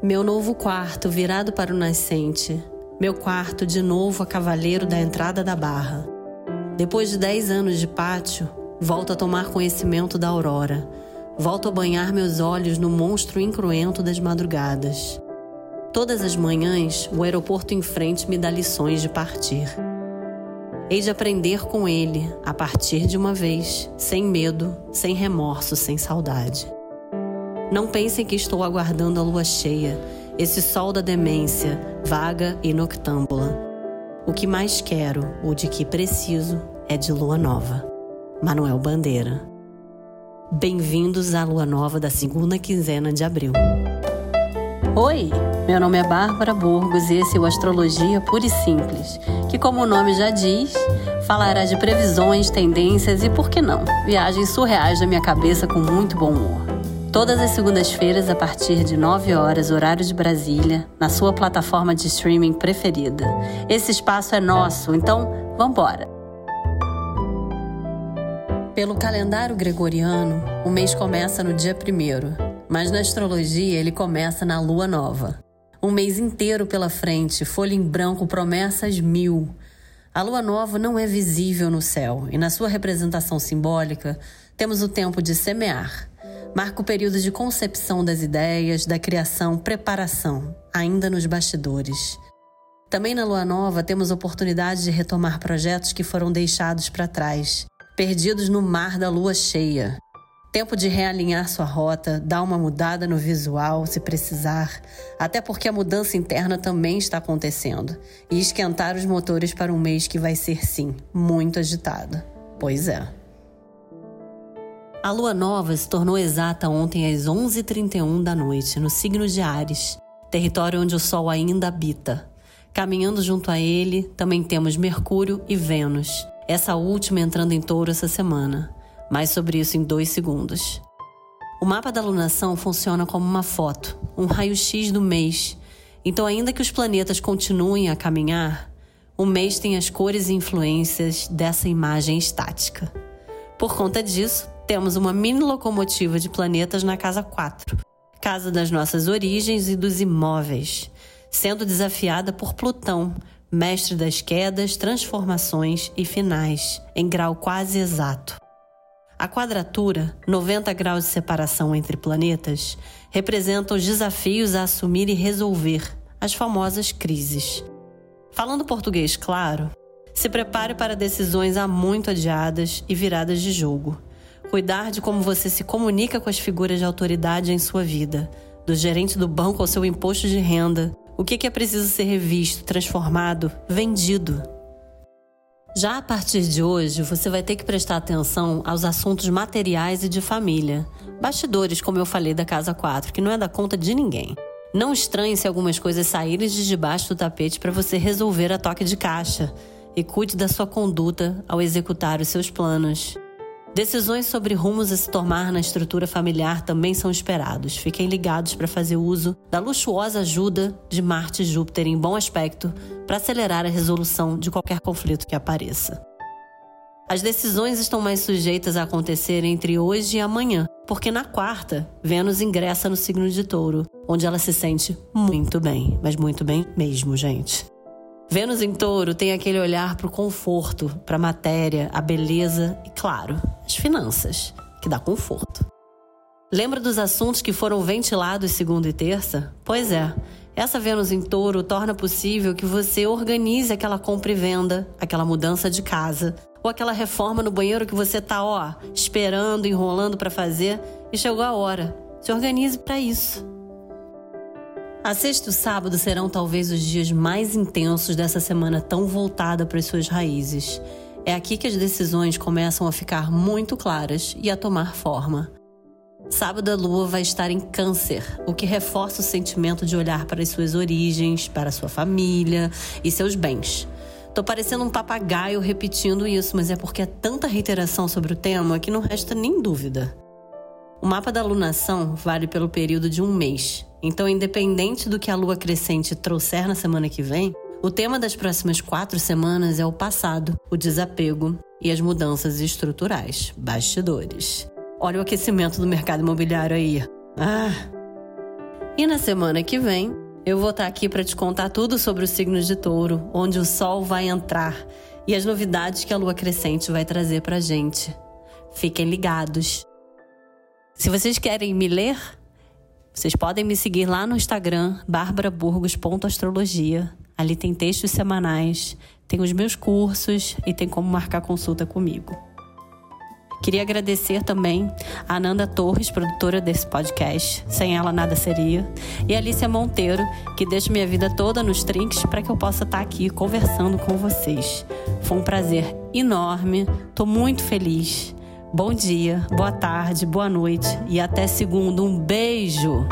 Meu novo quarto virado para o nascente. Meu quarto de novo a cavaleiro da entrada da barra. Depois de dez anos de pátio, volto a tomar conhecimento da aurora. Volto a banhar meus olhos no monstro incruento das madrugadas. Todas as manhãs, o aeroporto em frente me dá lições de partir. Hei de aprender com ele, a partir de uma vez, sem medo, sem remorso, sem saudade. Não pensem que estou aguardando a lua cheia, esse sol da demência, vaga e noctâmbula. O que mais quero, ou de que preciso, é de lua nova. Manuel Bandeira. Bem-vindos à lua nova da segunda quinzena de abril. Oi, meu nome é Bárbara Burgos e esse é o Astrologia Pura e Simples, que, como o nome já diz, falará de previsões, tendências e, por que não, viagens surreais da minha cabeça com muito bom humor. Todas as segundas-feiras, a partir de 9 horas, horário de Brasília, na sua plataforma de streaming preferida. Esse espaço é nosso, então vambora! Pelo calendário gregoriano, o mês começa no dia 1, mas na astrologia ele começa na lua nova. Um mês inteiro pela frente, folha em branco, promessas mil. A lua nova não é visível no céu e, na sua representação simbólica, temos o tempo de semear marca o período de concepção das ideias, da criação, preparação, ainda nos bastidores. Também na lua nova temos oportunidade de retomar projetos que foram deixados para trás, perdidos no mar da lua cheia. Tempo de realinhar sua rota, dar uma mudada no visual, se precisar, até porque a mudança interna também está acontecendo, e esquentar os motores para um mês que vai ser, sim, muito agitado. Pois é. A lua nova se tornou exata ontem às 11h31 da noite, no signo de Ares, território onde o Sol ainda habita. Caminhando junto a ele, também temos Mercúrio e Vênus, essa última entrando em touro essa semana. Mais sobre isso em dois segundos. O mapa da lunação funciona como uma foto, um raio-x do mês. Então, ainda que os planetas continuem a caminhar, o mês tem as cores e influências dessa imagem estática. Por conta disso, temos uma mini locomotiva de planetas na casa 4, casa das nossas origens e dos imóveis, sendo desafiada por Plutão, mestre das quedas, transformações e finais, em grau quase exato. A quadratura, 90 graus de separação entre planetas, representa os desafios a assumir e resolver, as famosas crises. Falando português claro, se prepare para decisões há muito adiadas e viradas de jogo. Cuidar de como você se comunica com as figuras de autoridade em sua vida, do gerente do banco ao seu imposto de renda, o que é preciso ser revisto, transformado, vendido. Já a partir de hoje, você vai ter que prestar atenção aos assuntos materiais e de família. Bastidores, como eu falei da Casa 4, que não é da conta de ninguém. Não estranhe se algumas coisas saírem de debaixo do tapete para você resolver a toque de caixa. E cuide da sua conduta ao executar os seus planos. Decisões sobre rumos a se tomar na estrutura familiar também são esperados. Fiquem ligados para fazer uso da luxuosa ajuda de Marte e Júpiter em bom aspecto para acelerar a resolução de qualquer conflito que apareça. As decisões estão mais sujeitas a acontecer entre hoje e amanhã, porque na quarta, Vênus ingressa no signo de Touro, onde ela se sente muito bem, mas muito bem mesmo, gente. Vênus em touro tem aquele olhar para o conforto, para a matéria, a beleza e, claro, as finanças, que dá conforto. Lembra dos assuntos que foram ventilados segunda e terça? Pois é, essa Vênus em touro torna possível que você organize aquela compra e venda, aquela mudança de casa, ou aquela reforma no banheiro que você tá, ó, esperando, enrolando para fazer e chegou a hora. Se organize para isso. A sexta e o sábado serão talvez os dias mais intensos dessa semana tão voltada para as suas raízes. É aqui que as decisões começam a ficar muito claras e a tomar forma. Sábado a lua vai estar em Câncer, o que reforça o sentimento de olhar para as suas origens, para sua família e seus bens. Tô parecendo um papagaio repetindo isso, mas é porque é tanta reiteração sobre o tema que não resta nem dúvida. O mapa da lunação vale pelo período de um mês, então, independente do que a lua crescente trouxer na semana que vem, o tema das próximas quatro semanas é o passado, o desapego e as mudanças estruturais, bastidores. Olha o aquecimento do mercado imobiliário aí. Ah! E na semana que vem, eu vou estar aqui para te contar tudo sobre o signo de Touro, onde o Sol vai entrar e as novidades que a Lua crescente vai trazer para gente. Fiquem ligados. Se vocês querem me ler, vocês podem me seguir lá no Instagram, barbaraburgos.astrologia. Ali tem textos semanais, tem os meus cursos e tem como marcar consulta comigo. Queria agradecer também a Ananda Torres, produtora desse podcast. Sem ela nada seria. E a Alicia Monteiro, que deixa minha vida toda nos trinques para que eu possa estar aqui conversando com vocês. Foi um prazer enorme. Estou muito feliz. Bom dia, boa tarde, boa noite e até segundo. Um beijo!